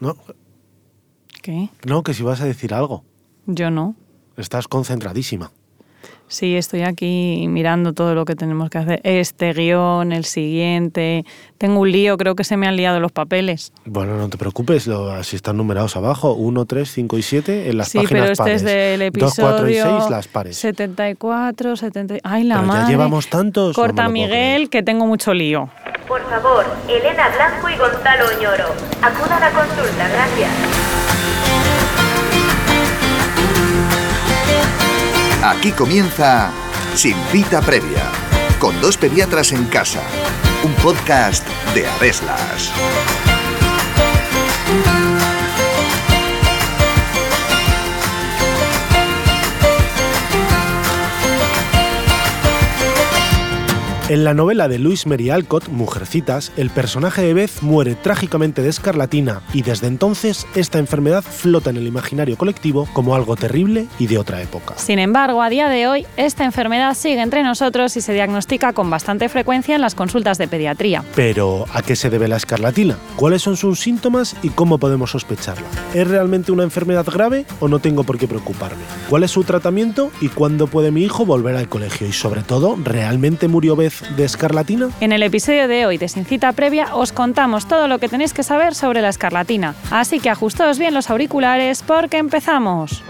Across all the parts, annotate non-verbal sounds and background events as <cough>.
No, ¿Qué? no, que si vas a decir algo. Yo no. Estás concentradísima. Sí, estoy aquí mirando todo lo que tenemos que hacer. Este guion, el siguiente. Tengo un lío, creo que se me han liado los papeles. Bueno, no te preocupes, lo, así están numerados abajo. 1, 3, 5 y 7 en las sí, páginas pero este pares. es del 2, episodio 4 y 6 las pares. 74, 70. Ay, la Pero madre. ya llevamos tantos. no Corta puedo Miguel, que tengo mucho lío. Por favor, Elena Blanco y Gonzalo Oñoro. Acudan a consulta, gracias. Aquí comienza Sin cita previa, con dos pediatras en casa, un podcast de Aveslas. En la novela de Luis Mary Alcott, Mujercitas, el personaje de Beth muere trágicamente de escarlatina y desde entonces esta enfermedad flota en el imaginario colectivo como algo terrible y de otra época. Sin embargo, a día de hoy, esta enfermedad sigue entre nosotros y se diagnostica con bastante frecuencia en las consultas de pediatría. Pero, ¿a qué se debe la escarlatina? ¿Cuáles son sus síntomas y cómo podemos sospecharla? ¿Es realmente una enfermedad grave o no tengo por qué preocuparme? ¿Cuál es su tratamiento y cuándo puede mi hijo volver al colegio? Y sobre todo, ¿realmente murió Beth de escarlatina? En el episodio de hoy de Sin Cita Previa os contamos todo lo que tenéis que saber sobre la escarlatina. Así que ajustaos bien los auriculares porque empezamos.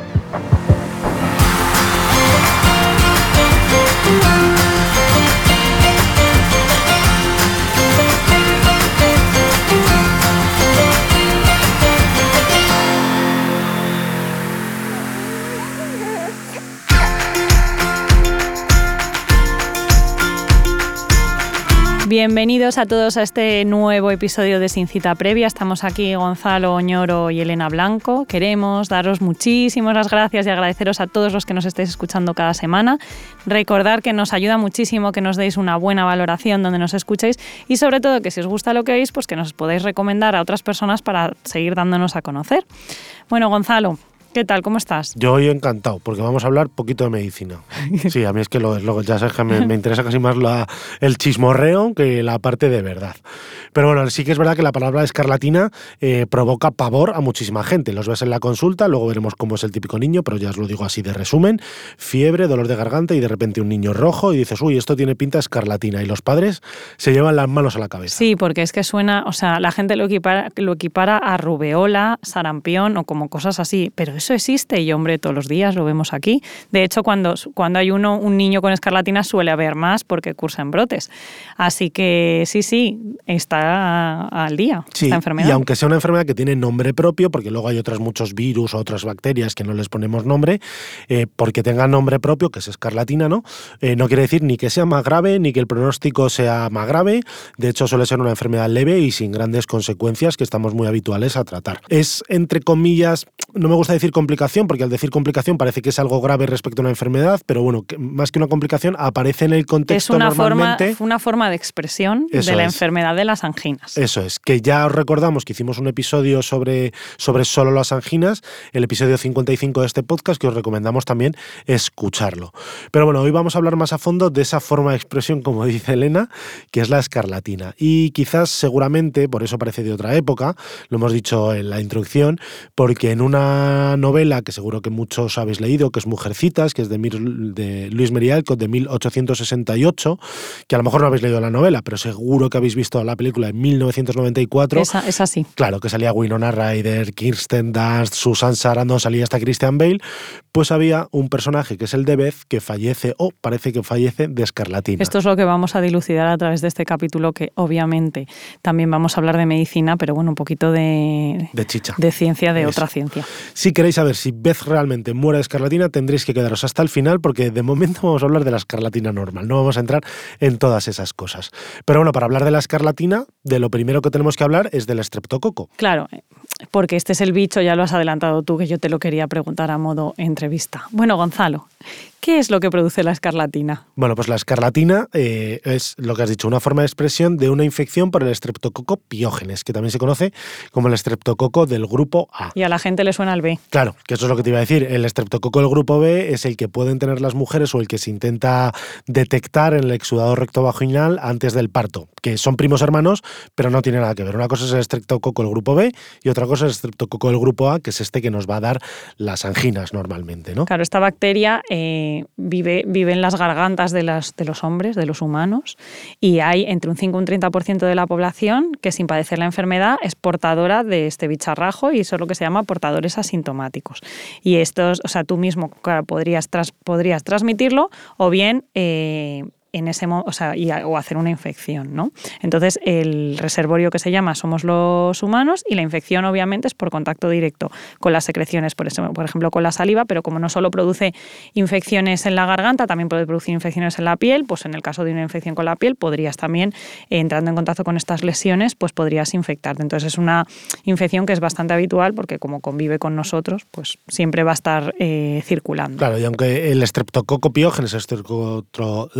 Bienvenidos a todos a este nuevo episodio de Sin Cita Previa. Estamos aquí Gonzalo Oñoro y Elena Blanco. Queremos daros muchísimas las gracias y agradeceros a todos los que nos estéis escuchando cada semana. Recordar que nos ayuda muchísimo que nos deis una buena valoración donde nos escuchéis y sobre todo que si os gusta lo que oís, pues que nos podáis recomendar a otras personas para seguir dándonos a conocer. Bueno, Gonzalo, ¿qué tal? ¿Cómo estás? Yo hoy encantado, porque vamos a hablar poquito de medicina. <laughs> Sí, a mí es que lo, lo- ya sabes que me, me interesa casi más la- el chismorreo que la parte de verdad. Pero bueno, sí que es verdad que la palabra escarlatina eh, provoca pavor a muchísima gente. Los ves en la consulta, luego veremos cómo es el típico niño, pero ya os lo digo así de resumen. Fiebre, dolor de garganta y de repente un niño rojo y dices, uy, esto tiene pinta escarlatina. Y los padres se llevan las manos a la cabeza. Sí, porque es que suena, o sea, la gente lo equipara, lo equipara a rubeola, sarampión o como cosas así, pero eso existe y hombre, todos los días lo vemos aquí. De hecho, cuando, cuando hay uno, un niño con escarlatina suele haber más porque cursan brotes. Así que sí, sí, está al día Sí, esta enfermedad. y aunque sea una enfermedad que tiene nombre propio, porque luego hay otros muchos virus o otras bacterias que no les ponemos nombre, eh, porque tenga nombre propio, que es escarlatina, ¿no? Eh, no quiere decir ni que sea más grave, ni que el pronóstico sea más grave. De hecho, suele ser una enfermedad leve y sin grandes consecuencias que estamos muy habituales a tratar. Es, entre comillas, no me gusta decir complicación, porque al decir complicación parece que es algo grave respecto a una enfermedad, pero bueno, que más que una complicación, aparece en el es contexto una forma, normalmente. una forma de expresión Eso de la es. enfermedad de las anginas. Eso es, que ya os recordamos que hicimos un episodio sobre, sobre solo las anginas, el episodio 55 de este podcast, que os recomendamos también escucharlo. Pero bueno, hoy vamos a hablar más a fondo de esa forma de expresión, como <laughs> dice Elena, que es la escarlatina. Y quizás, seguramente, por eso parece de otra época, lo hemos dicho en la introducción, porque en una novela que seguro que muchos habéis leído, que es Mujercitas, que es de, Mir- de Luis Mary Alcott, de 1868, que a lo mejor no habéis leído la novela, pero seguro que habéis visto la película en 1994. Esa, es así. Claro, que salía Winona Ryder, Kirsten Dunst, Susan Sarandon, salía hasta Christian Bale, pues había un personaje que es el de Beth que fallece o parece que fallece de escarlatina. Esto es lo que vamos a dilucidar a través de este capítulo, que obviamente también vamos a hablar de medicina, pero bueno, un poquito de, de chicha. de ciencia de Eso. otra ciencia. Si queréis saber si Beth realmente muere de escarlatina, tendréis que quedaros hasta el final porque de momento <laughs> vamos a hablar de la escarlatina normal, no vamos a entrar en todas esas cosas. Pero bueno, para hablar de la escarlatina, de lo primero que tenemos que hablar es del estreptococo. Claro, eh, porque este es el bicho, ya lo has adelantado tú, que yo te lo quería preguntar a modo entrevista. Bueno, Gonzalo, ¿qué es lo que produce la escarlatina? Bueno, pues la escarlatina eh, es lo que has dicho, una forma de expresión de una infección por el estreptococo piógenes, que también se conoce como el estreptococo del grupo A. Y a la gente le suena el B. Claro, que eso es lo que te iba a decir. El estreptococo del grupo B es el que pueden tener las mujeres o el que se intenta detectar en el exudado recto vaginal antes del parto, que son primos hermanos, pero no tiene nada que ver. Una cosa es el estreptococo del grupo B y otra cosa es el estreptococo del grupo A, que es este que nos va a dar las anginas normalmente, ¿no? Claro, esta bacteria eh, vive, vive en las gargantas de, las, de los hombres, de los humanos, y hay entre un 5 y un 30% de la población que sin padecer la enfermedad es portadora de este bicharrajo y eso es lo que se llama portadores asintomáticos. Y estos, o sea, tú mismo podrías, podrías transmitirlo o bien eh, en ese o, o hacer una infección, ¿no? Entonces, el reservorio que se llama somos los humanos y la infección obviamente es por contacto directo con las secreciones, por, eso, por ejemplo, con la saliva, pero como no solo produce infecciones en la garganta, también puede producir infecciones en la piel, pues en el caso de una infección con la piel podrías también, entrando en contacto con estas lesiones, pues podrías infectarte. Entonces, es una infección que es bastante habitual porque como convive con nosotros, pues siempre va a estar eh, circulando. Claro, y aunque el estreptococo piógenes, estreptococo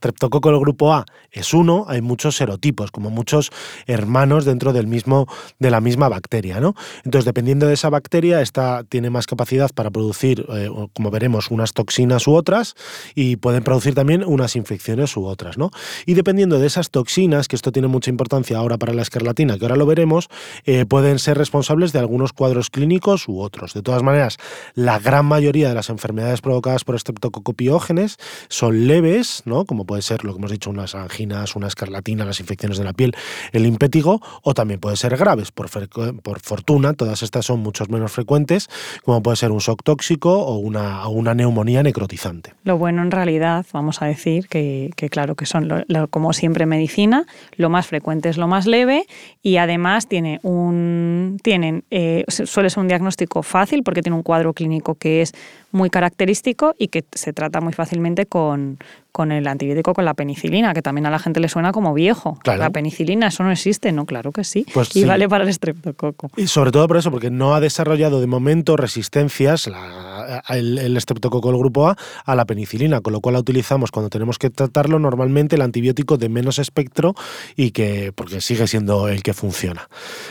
del grupo A es uno, hay muchos serotipos, como muchos hermanos dentro del mismo, de la misma bacteria. ¿no? Entonces, dependiendo de esa bacteria, esta tiene más capacidad para producir, eh, como veremos, unas toxinas u otras, y pueden producir también unas infecciones u otras. ¿no? Y dependiendo de esas toxinas, que esto tiene mucha importancia ahora para la escarlatina, que ahora lo veremos, eh, pueden ser responsables de algunos cuadros clínicos u otros. De todas maneras, la gran mayoría de las enfermedades provocadas por estreptococopiógenes son leves, ¿no? como puede ser lo que hemos dicho, unas anginas, una escarlatina, las infecciones de la piel, el impétigo, o también puede ser graves. Por, fortuna, todas estas son mucho menos frecuentes, como puede ser un shock tóxico o una, una neumonía necrotizante. Lo bueno en realidad, vamos a decir que, claro, que son, como siempre medicina, lo más frecuente es lo más leve y además tiene un, tienen, eh, suele ser un diagnóstico fácil porque tiene un cuadro clínico que es muy característico y que se trata muy fácilmente con, con el antibiótico, con la penicilina, que también a la gente le suena como viejo. La penicilina, eso no existe, ¿no? Claro que sí. Pues y vale para el estreptococo. Y sobre todo por eso, porque no ha desarrollado de momento resistencias el, el, estreptococo del grupo A a la penicilina, con lo cual la utilizamos cuando tenemos que tratarlo normalmente el antibiótico de menos espectro y que, porque sigue siendo el que funciona.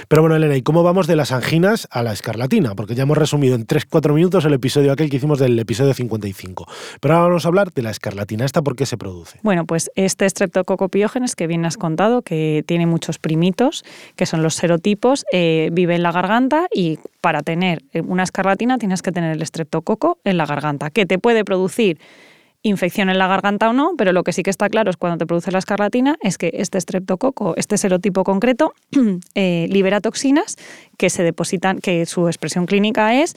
Pero bueno, Elena, ¿y cómo vamos de las anginas a la escarlatina? Porque ya hemos resumido en 3-4 minutos el episodio aquel que hicimos del episodio 55. Pero ahora vamos a hablar de la escarlatina. ¿Esta por qué se produce? Bueno, pues este streptococopiógenes que bien has contado, que tiene muchos primitos, que son los serotipos, eh, vive en la garganta y para tener una escarlatina tienes que tener el streptococo en la garganta, que te puede producir infección en la garganta o no, pero lo que sí que está claro es cuando te produce la escarlatina es que este streptococo, este serotipo concreto, <clears throat> eh, libera toxinas que se depositan, que su expresión clínica es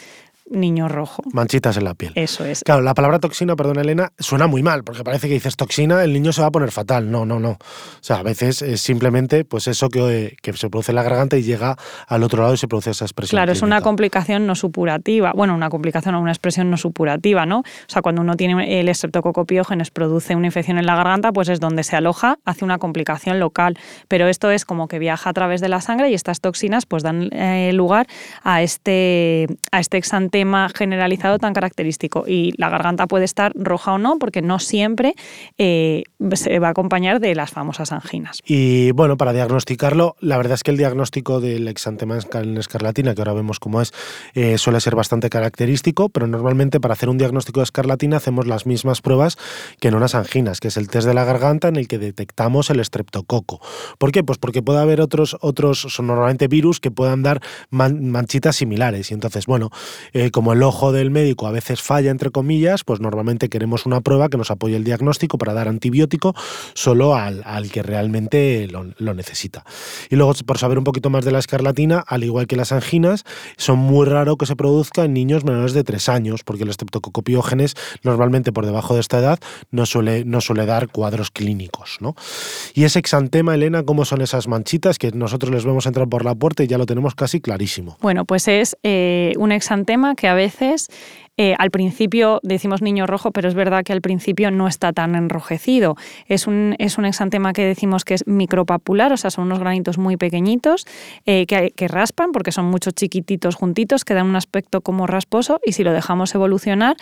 niño rojo. Manchitas en la piel. Eso es. Claro, la palabra toxina, perdón Elena, suena muy mal, porque parece que dices toxina, el niño se va a poner fatal. No, no, no. O sea, a veces es simplemente pues eso que, que se produce en la garganta y llega al otro lado y se produce esa expresión. Claro, es una complicación no supurativa. Bueno, una complicación o una expresión no supurativa, ¿no? O sea, cuando uno tiene el estreptococopiógenes produce una infección en la garganta, pues es donde se aloja, hace una complicación local. Pero esto es como que viaja a través de la sangre y estas toxinas pues dan eh, lugar a este, a este exante generalizado tan característico. Y la garganta puede estar roja o no, porque no siempre eh, se va a acompañar de las famosas anginas. Y bueno, para diagnosticarlo, la verdad es que el diagnóstico del exantema en escarlatina, que ahora vemos cómo es, eh, suele ser bastante característico, pero normalmente para hacer un diagnóstico de escarlatina hacemos las mismas pruebas que en unas anginas, que es el test de la garganta en el que detectamos el estreptococo. ¿Por qué? Pues porque puede haber otros, otros son normalmente virus que puedan dar manchitas similares. Y entonces, bueno, eh, como el ojo del médico a veces falla, entre comillas, pues normalmente queremos una prueba que nos apoye el diagnóstico para dar antibiótico solo al, que realmente lo, necesita. Y luego, por saber un poquito más de la escarlatina, al igual que las anginas, son muy raro que se produzca en niños menores de 3 años, porque el estreptococopiógenes normalmente por debajo de esta edad no suele, no suele dar cuadros clínicos. ¿no? Y ese exantema, Elena, ¿cómo son esas manchitas que nosotros les vemos entrar por la puerta y ya lo tenemos casi clarísimo? Bueno, pues es eh, un exantema que a veces Eh, al principio decimos niño rojo, pero es verdad que al principio no está tan enrojecido. Es un, es un exantema que decimos que es micropapular, o sea, son unos granitos muy pequeñitos eh, que, raspan porque son muchos chiquititos juntitos que dan un aspecto como rasposo y si lo dejamos evolucionar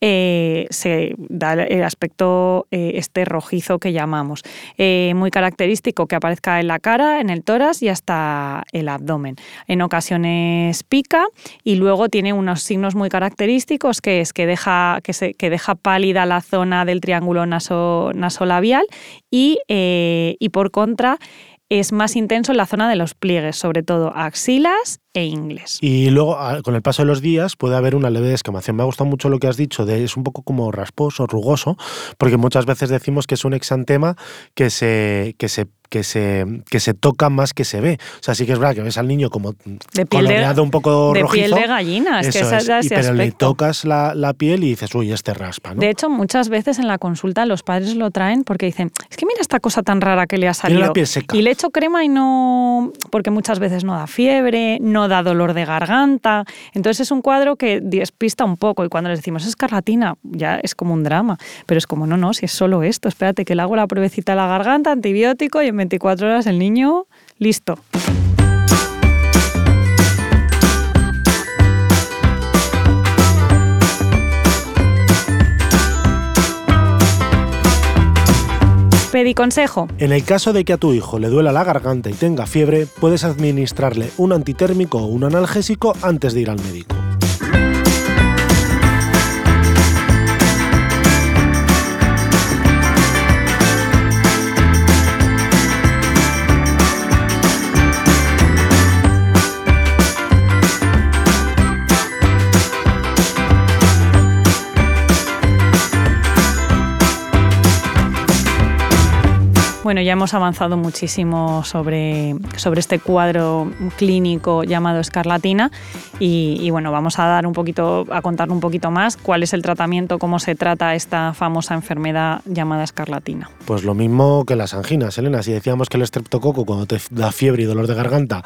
eh, se da el aspecto este rojizo que llamamos. muy característico que aparezca en la cara, en el tórax y hasta el abdomen. En ocasiones pica y luego tiene unos signos muy característicos que es que deja, que se, que deja pálida la zona del triángulo naso, nasolabial y, eh, y por contra es más intenso en la zona de los pliegues, sobre todo axilas e ingles. Y luego, con el paso de los días, puede haber una leve descamación. Me ha gustado mucho lo que has dicho, es un poco como rasposo, rugoso, porque muchas veces decimos que es un exantema que se, que se que se, que se toca más que se ve. O sea, sí que es verdad que ves al niño como de piel de, un poco de rojizo. piel de gallina, es que es. pero le tocas la, la, piel y dices, uy, este raspa. ¿no? De hecho, muchas veces en la consulta los padres lo traen porque dicen, es que mira esta cosa tan rara que le ha salido. la piel seca. Y le echo crema y no, porque muchas veces no da fiebre, no da dolor de garganta. Entonces es un cuadro que despista un poco y cuando les decimos es escarlatina, ya es como un drama. Pero es como, no, no, si es solo esto, espérate que le hago la pruebecita a la garganta, antibiótico y 24 horas el niño listo. Pediconsejo. En el caso de que a tu hijo le duela la garganta y tenga fiebre, puedes administrarle un antitérmico o un analgésico antes de ir al médico. Bueno, ya hemos avanzado muchísimo sobre, sobre este cuadro clínico llamado escarlatina y, bueno, vamos a dar un poquito, a contar un poquito más cuál es el tratamiento, cómo se trata esta famosa enfermedad llamada escarlatina. Pues lo mismo que las anginas, Elena. Si decíamos que el estreptococo cuando te da fiebre y dolor de garganta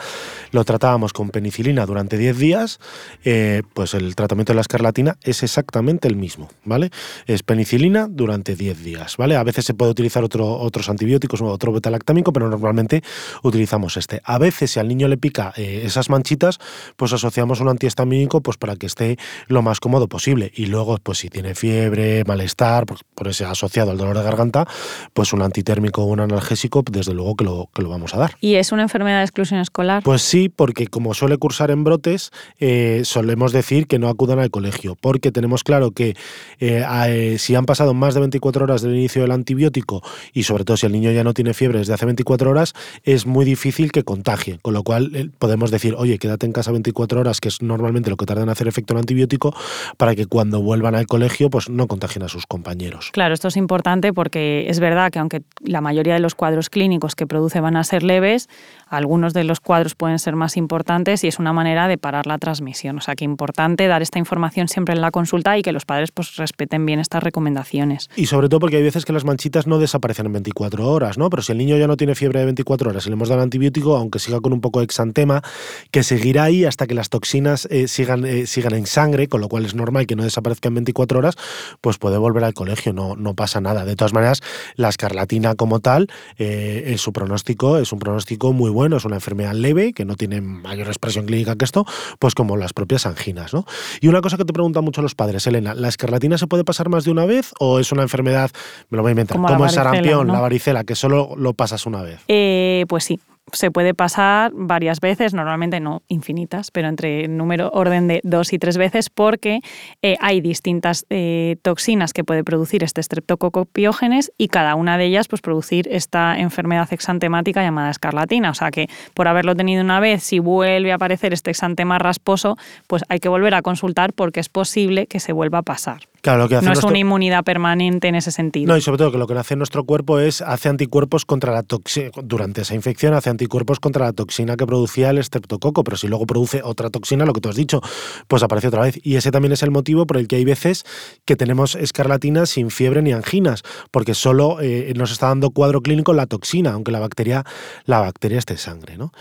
lo tratábamos con penicilina durante 10 días, eh, pues el tratamiento de la escarlatina es exactamente el mismo, ¿vale? Es penicilina durante 10 días, ¿vale? A veces se puede utilizar otro, otros antibióticos otro betalactámico, pero normalmente utilizamos este. A veces, si al niño le pica eh, esas manchitas, pues asociamos un antihistamínico pues, para que esté lo más cómodo posible. Y luego, pues si tiene fiebre, malestar, por, por ese asociado al dolor de garganta, pues un antitérmico o un analgésico, desde luego que lo, que lo vamos a dar. ¿Y es una enfermedad de exclusión escolar? Pues sí, porque como suele cursar en brotes, eh, solemos decir que no acudan al colegio, porque tenemos claro que eh, si han pasado más de 24 horas del inicio del antibiótico y sobre todo si el niño ya no tiene fiebre desde hace 24 horas, es muy difícil que contagie. Con lo cual eh, podemos decir, oye, quédate en casa 24 horas, que es normalmente lo que tarda en hacer efecto el antibiótico, para que cuando vuelvan al colegio pues no contagien a sus compañeros. Claro, esto es importante porque es verdad que aunque la mayoría de los cuadros clínicos que produce van a ser leves, algunos de los cuadros pueden ser más importantes y es una manera de parar la transmisión. O sea que importante dar esta información siempre en la consulta y que los padres pues respeten bien estas recomendaciones. Y sobre todo porque hay veces que las manchitas no desaparecen en 24 horas, ¿no? Pero si el niño ya no tiene fiebre de 24 horas y le hemos dado antibiótico, aunque siga con un poco de exantema, que seguirá ahí hasta que las toxinas eh, sigan, eh, sigan en sangre, con lo cual es normal que no desaparezca en 24 horas, pues puede volver al colegio, no, no pasa nada. De todas maneras, la escarlatina como tal, eh, su pronóstico es un pronóstico muy bueno, es una enfermedad leve, que no tiene mayor expresión clínica que esto, pues como las propias anginas, ¿no? Y una cosa que te preguntan mucho los padres, Elena, ¿la escarlatina se puede pasar más de una vez o es una enfermedad, me lo voy a inventar, como, el sarampión, la varicela, que solo lo pasas una vez? Eh, pues sí, se puede pasar varias veces, normalmente no infinitas, pero entre número orden de dos y tres veces, porque eh, hay distintas eh, toxinas que puede producir este streptococo piógenes y cada una de ellas pues producir esta enfermedad exantemática llamada escarlatina. O sea que por haberlo tenido una vez, si vuelve a aparecer este exantema rasposo, pues hay que volver a consultar porque es posible que se vuelva a pasar. Claro, lo que hace no nuestro... es una inmunidad permanente en ese sentido. No, y sobre todo que lo que hace nuestro cuerpo es hace anticuerpos contra la toxina, durante esa infección hace anticuerpos contra la toxina que producía el estreptococo, pero si luego produce otra toxina, lo que tú has dicho, pues aparece otra vez. Y ese también es el motivo por el que hay veces que tenemos escarlatina sin fiebre ni anginas, porque solo eh, nos está dando cuadro clínico la toxina, aunque la bacteria, la bacteria esté en sangre, ¿no?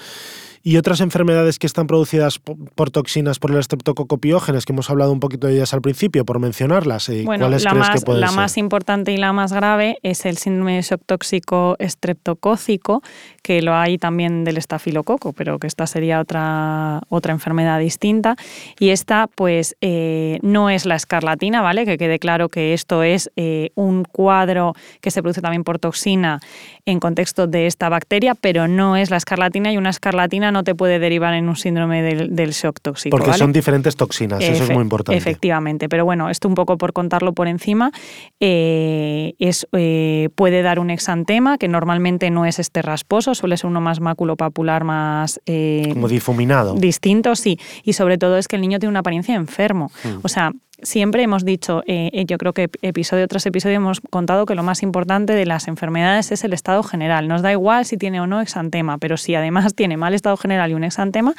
Y otras enfermedades que están producidas po- por toxinas por el estreptococo piógenes, que hemos hablado un poquito de ellas al principio, por mencionarlas, eh, Bueno, ¿cuáles la, crees más, que pueden la ser? más importante y la más grave es el síndrome de shock tóxico estreptocócico, que lo hay también del estafilococo, pero que esta sería otra, otra enfermedad distinta. Y esta, pues, eh, no es la escarlatina, ¿vale? Que quede claro que esto es eh, un cuadro que se produce también por toxina en contexto de esta bacteria, pero no es la escarlatina y una escarlatina no te puede derivar en un síndrome del, del shock tóxico. Porque ¿vale? son diferentes toxinas, eso es muy importante. Efectivamente, pero bueno, esto un poco por contarlo por encima, eh, es, eh, puede dar un exantema que normalmente no es este rasposo, suele ser uno más maculopapular, más eh, Como difuminado. distinto, sí, y sobre todo es que el niño tiene una apariencia enfermo. Mm. O sea, siempre hemos dicho, eh, eh, yo creo que episodio tras episodio hemos contado que lo más importante de las enfermedades es el estado general. Nos da igual si tiene o no exantema, pero si además tiene mal estado general y un exantema,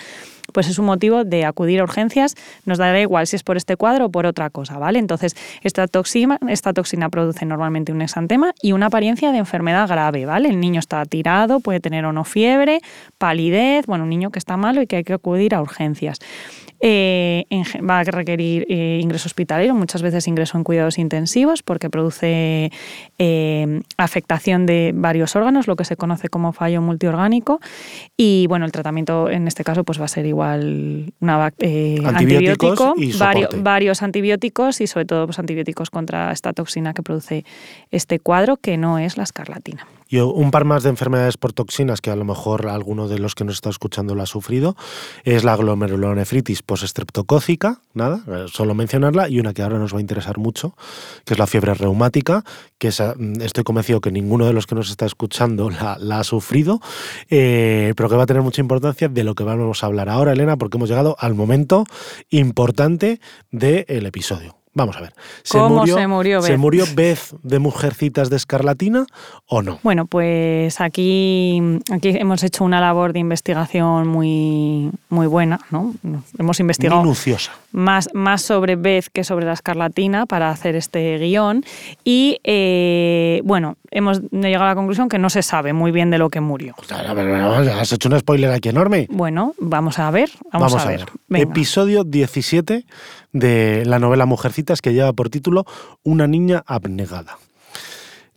pues es un motivo de acudir a urgencias. Nos dará igual si es por este cuadro o por otra cosa, ¿vale? Entonces, esta toxina, esta toxina produce normalmente un exantema y una apariencia de enfermedad grave, ¿vale? El niño está tirado, puede tener o no fiebre, palidez, bueno, un niño que está malo y que hay que acudir a urgencias. Eh, va a requerir eh, ingreso hospitalario, muchas veces ingreso en cuidados intensivos, porque produce eh, afectación de varios órganos, lo que se conoce como fallo multiorgánico. Y bueno, el tratamiento en este caso pues va a ser igual una eh, antibiótico, y vario- soporte. varios antibióticos y sobre todo pues, antibióticos contra esta toxina que produce este cuadro, que no es la escarlatina. Y un par más de enfermedades por toxinas que a lo mejor alguno de los que nos está escuchando lo ha sufrido es la glomerulonefritis postestreptocócica, nada, eh, solo mencionarla, y una que ahora nos va a interesar mucho, que es la fiebre reumática, que esa, mm, estoy convencido que ninguno de los que nos está escuchando la, la ha sufrido, eh, pero que va a tener mucha importancia de lo que vamos a hablar ahora, Elena, porque hemos llegado al momento importante del episodio. Vamos a ver. ¿Cómo se murió ¿Se Beth? murió Beth de Mujercitas de Escarlatina o no? Bueno, pues aquí, aquí hemos hecho una labor de investigación muy, muy buena, ¿no? Hemos investigado Minuciosa. más, más sobre Beth que sobre la escarlatina para hacer este guion y, eh, bueno, hemos llegado a la conclusión que no se sabe muy bien de lo que murió. Has hecho un spoiler aquí enorme. Bueno, vamos a ver, vamos, a, ver. Episodio 17 de la novela Mujercitas que lleva por título Una niña abnegada.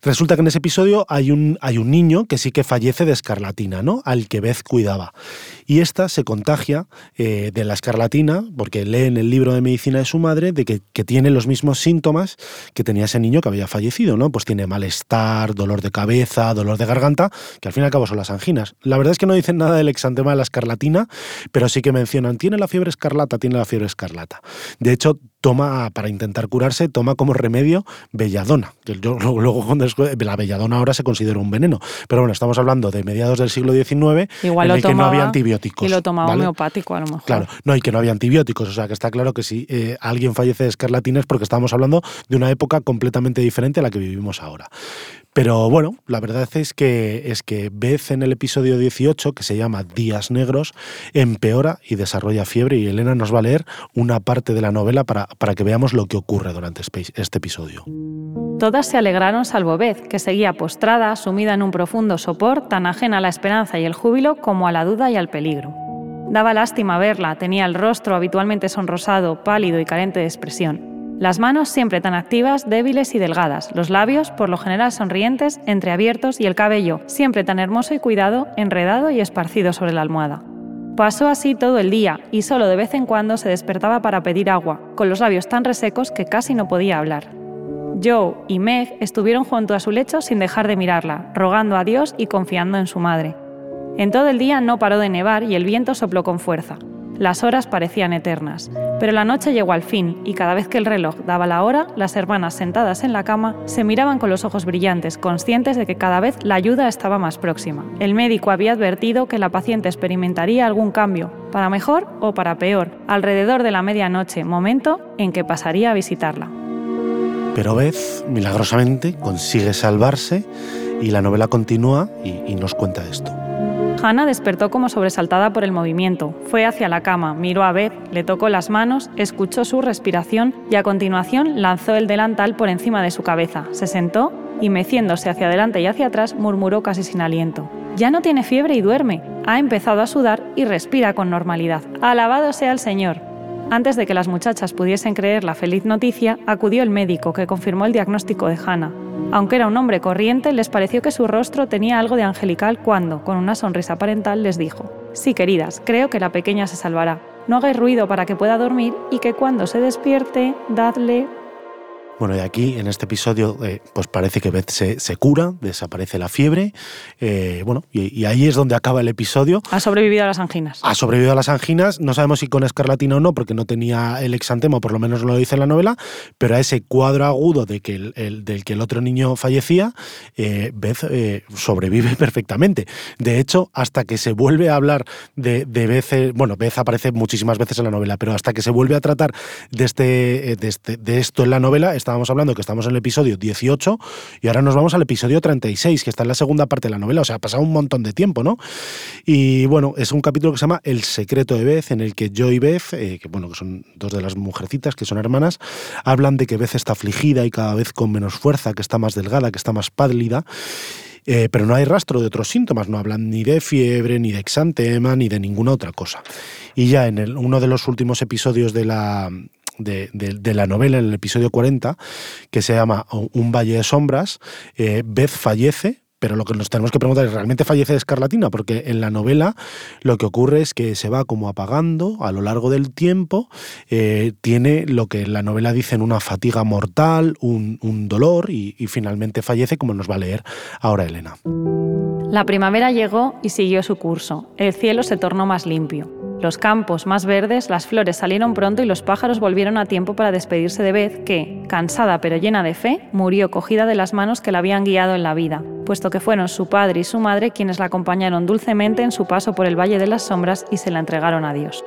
Resulta que en ese episodio hay un, hay un niño que sí que fallece de escarlatina, ¿no? Al que Beth cuidaba. Y esta se contagia eh, de la escarlatina porque lee en el libro de medicina de su madre de que, que tiene los mismos síntomas que tenía ese niño que había fallecido, ¿no? Pues tiene malestar, dolor de cabeza, dolor de garganta, que al fin y al cabo son las anginas. La verdad es que no dicen nada del exantema de la escarlatina, pero sí que mencionan, tiene la fiebre escarlata, tiene la fiebre escarlata. De hecho, toma, para intentar curarse, toma como remedio belladona. que yo- <laughs> luego, cuando la belladona ahora se considera un veneno. Pero bueno, estamos hablando de mediados del siglo XIX, Igual en lo el que no había antibióticos. y lo tomaba ¿vale? homeopático a lo mejor. Claro, no, y que no había antibióticos. O sea, que está claro que si eh, alguien fallece de escarlatina es porque estamos hablando de una época completamente diferente a la que vivimos ahora. Pero bueno, la verdad es que, es que Beth en el episodio 18, que se llama Días Negros, empeora y desarrolla fiebre y Elena nos va a leer una parte de la novela para, para que veamos lo que ocurre durante este este episodio. Todas se alegraron salvo Beth, que seguía postrada, sumida en un profundo sopor, tan ajena a la esperanza y el júbilo como a la duda y al peligro. Daba lástima verla, tenía el rostro habitualmente sonrosado, pálido y carente de expresión. Las manos siempre tan activas, débiles y delgadas, los labios, por lo general sonrientes, entreabiertos y el cabello, siempre tan hermoso y cuidado, enredado y esparcido sobre la almohada. Pasó así todo el día y solo de vez en cuando se despertaba para pedir agua, con los labios tan resecos que casi no podía hablar. Joe y Meg estuvieron junto a su lecho sin dejar de mirarla, rogando a Dios y confiando en su madre. En todo el día no paró de nevar y el viento sopló con fuerza. Las horas parecían eternas, pero la noche llegó al fin y cada vez que el reloj daba la hora, las hermanas sentadas en la cama se miraban con los ojos brillantes, conscientes de que cada vez la ayuda estaba más próxima. El médico había advertido que la paciente experimentaría algún cambio, para mejor o para peor, alrededor de la medianoche, momento en que pasaría a visitarla. Pero Beth, milagrosamente, consigue salvarse y la novela continúa y, nos cuenta esto. Hannah despertó como sobresaltada por el movimiento. Fue hacia la cama, miró a Beth, le tocó las manos, escuchó su respiración y a continuación lanzó el delantal por encima de su cabeza. Se sentó y, meciéndose hacia adelante y hacia atrás, murmuró casi sin aliento. Ya no tiene fiebre y duerme. Ha empezado a sudar y respira con normalidad. Alabado sea el Señor. Antes de que las muchachas pudiesen creer la feliz noticia, acudió el médico que confirmó el diagnóstico de Hannah. Aunque era un hombre corriente, les pareció que su rostro tenía algo de angelical cuando, con una sonrisa parental, les dijo, Sí, queridas, creo que la pequeña se salvará. No hagáis ruido para que pueda dormir y que cuando se despierte, dadle bueno, y aquí en este episodio, eh, pues parece que Beth se, se cura, desaparece la fiebre. eh, bueno, y, y ahí es donde acaba el episodio. Ha sobrevivido a las anginas. Ha sobrevivido a las anginas, no sabemos si con escarlatina o no, porque no tenía el exantema, por lo menos no lo dice en la novela, pero a ese cuadro agudo de que el, el- del que el otro niño fallecía, eh, Beth eh, sobrevive <laughs> perfectamente. De hecho, hasta que se vuelve a hablar de, de Beth, bueno, Beth aparece muchísimas veces en la novela, pero hasta que se vuelve a tratar de, este, de, este- de esto en la novela, estábamos hablando que estamos en el episodio 18 y ahora nos vamos al episodio 36, que está en la segunda parte de la novela, o sea, ha pasado un montón de tiempo, ¿no? Y bueno, es un capítulo que se llama El secreto de Beth, en el que Joe y Beth, eh, que bueno, que son dos de las mujercitas que son hermanas, hablan de que Beth está afligida y cada vez con menos fuerza, que está más delgada, que está más pálida. eh, pero no hay rastro de otros síntomas, no hablan ni de fiebre, ni de exantema, ni de ninguna otra cosa. Y ya en el- uno de los últimos episodios de la, de, la novela, en el episodio 40, que se llama Un valle de sombras, eh, Beth fallece, pero lo que nos tenemos que preguntar es, ¿realmente fallece de escarlatina? Porque en la novela lo que ocurre es que se va como apagando a lo largo del tiempo, eh, tiene lo que en la novela dicen una fatiga mortal, un, un dolor y finalmente fallece, como nos va a leer ahora Elena. La primavera llegó y siguió su curso. El cielo se tornó más limpio. Los campos más verdes, las flores salieron pronto y los pájaros volvieron a tiempo para despedirse de Beth, que, cansada pero llena de fe, murió cogida de las manos que la habían guiado en la vida, puesto que fueron su padre y su madre quienes la acompañaron dulcemente en su paso por el Valle de las Sombras y se la entregaron a Dios.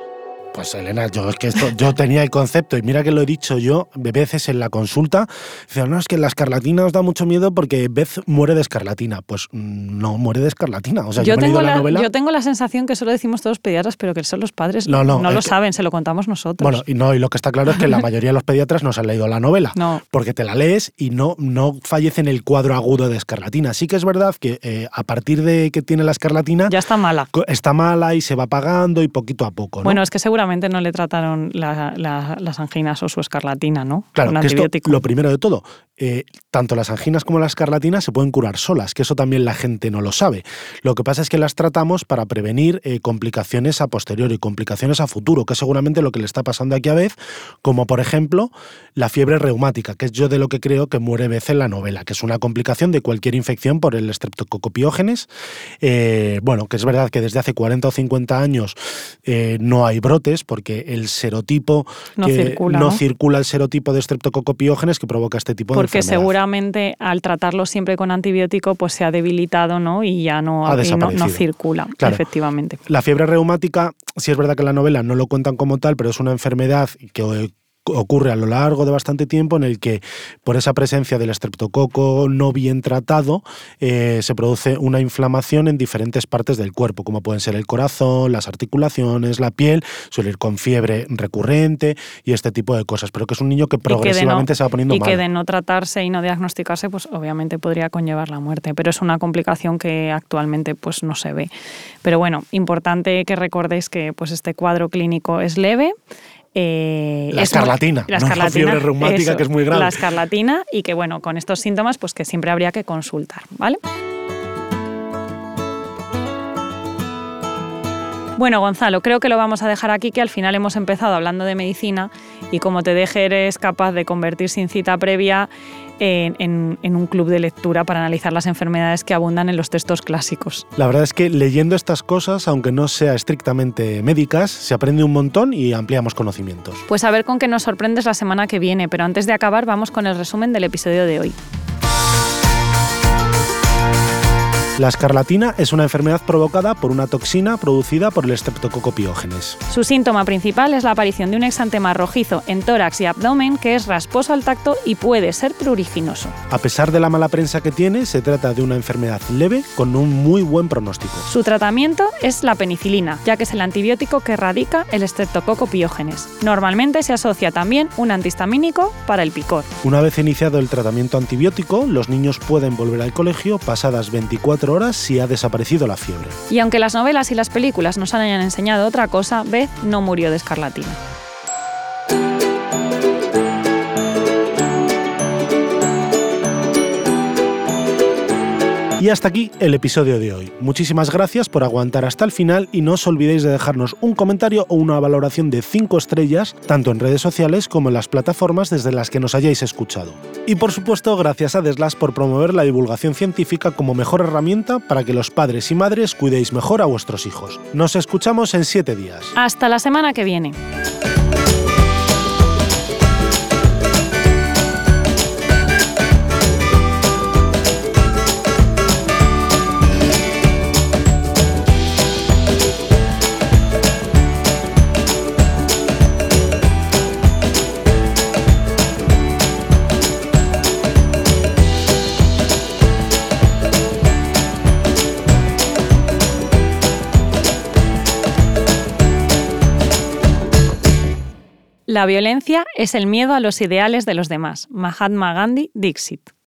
Pues Elena, yo es que esto, yo tenía el concepto, y mira que lo he dicho yo de veces en la consulta, dice, no, es que la escarlatina os da mucho miedo porque Beth muere de escarlatina. Pues mm, no muere de escarlatina. O sea, yo, tengo la, la, novela. yo tengo la sensación que eso lo decimos todos pediatras, pero que son los padres No, no, lo es que- saben, se lo contamos nosotros. Bueno, y no, y lo que está claro es que la mayoría de los pediatras no se han leído la novela. No. Porque te la lees y no, no fallece en el cuadro agudo de escarlatina. Sí que es verdad que eh, a partir de que tiene la escarlatina, ya está mala. está mala y se va apagando y poquito a poco. ¿no? Bueno, es que seguramente no le trataron la- la- las anginas o su escarlatina, ¿no? Claro, Con que esto, antibiótico. lo primero de todo, eh, tanto las anginas como la escarlatina se pueden curar solas, que eso también la gente no lo sabe. Lo que pasa es que las tratamos para prevenir eh, complicaciones a posteriori, complicaciones a futuro, que es seguramente lo que le está pasando aquí a Beth, como por ejemplo la fiebre reumática, que es yo de lo que creo que muere Beth en la novela, que es una complicación de cualquier infección por el estreptococopiógenes. Eh, bueno, que es verdad que desde hace 40 o 50 años no hay brotes, porque el serotipo No que circula, no ¿no? circula el serotipo de estreptococopiógenes que provoca este tipo de Porque enfermedad. seguramente al tratarlo siempre con antibiótico, pues se ha debilitado, ¿no? Y ya no, Ha y no- circula, Claro. efectivamente. La fiebre reumática, sí es verdad que en la novela no lo cuentan como tal, pero es una enfermedad que ocurre a lo largo de bastante tiempo en el que por esa presencia del estreptococo no bien tratado eh, se produce una inflamación en diferentes partes del cuerpo, como pueden ser el corazón, las articulaciones, la piel, suele ir con fiebre recurrente y este tipo de cosas, pero que es un niño que Y que de no- progresivamente se va poniendo y mal. que de no tratarse y no diagnosticarse, pues obviamente podría conllevar la muerte, pero es una complicación que actualmente pues no se ve. Pero bueno, importante que recordéis que pues este cuadro clínico es leve. Eh, La es muy- escarlatina, no la fiebre reumática, que es muy grave. La escarlatina y que bueno, con estos síntomas pues que siempre habría que consultar, ¿vale? Bueno, Gonzalo, creo que lo vamos a dejar aquí, que al final hemos empezado hablando de medicina y como te deje eres capaz de convertir sin cita previa en, en- en un club de lectura para analizar las enfermedades que abundan en los textos clásicos. La verdad es que leyendo estas cosas, aunque no sea estrictamente médicas, se aprende un montón y ampliamos conocimientos. Pues a ver con qué nos sorprendes la semana que viene, pero antes de acabar vamos con el resumen del episodio de hoy. La escarlatina es una enfermedad provocada por una toxina producida por el estreptococopiógenes. Su síntoma principal es la aparición de un exantema rojizo en tórax y abdomen que es rasposo al tacto y puede ser pruriginoso. A pesar de la mala prensa que tiene, se trata de una enfermedad leve con un muy buen pronóstico. Su tratamiento es la penicilina, ya que es el antibiótico que erradica el estreptococo piógenes. Normalmente se asocia también un antihistamínico para el picor. Una vez iniciado el tratamiento antibiótico, los niños pueden volver al colegio pasadas 24 24 horas si ha desaparecido la fiebre. Y aunque las novelas y las películas nos hayan enseñado otra cosa, Beth no murió de escarlatina. Y hasta aquí el episodio de hoy. Muchísimas gracias por aguantar hasta el final y no os olvidéis de dejarnos un comentario o una valoración de 5 estrellas, tanto en redes sociales como en las plataformas desde las que nos hayáis escuchado. Y por supuesto, gracias a Deslas por promover la divulgación científica como mejor herramienta para que los padres y madres cuidéis mejor a vuestros hijos. Nos escuchamos en 7 días. Hasta la semana que viene. La violencia es el miedo a los ideales de los demás. Mahatma Gandhi, Dixit.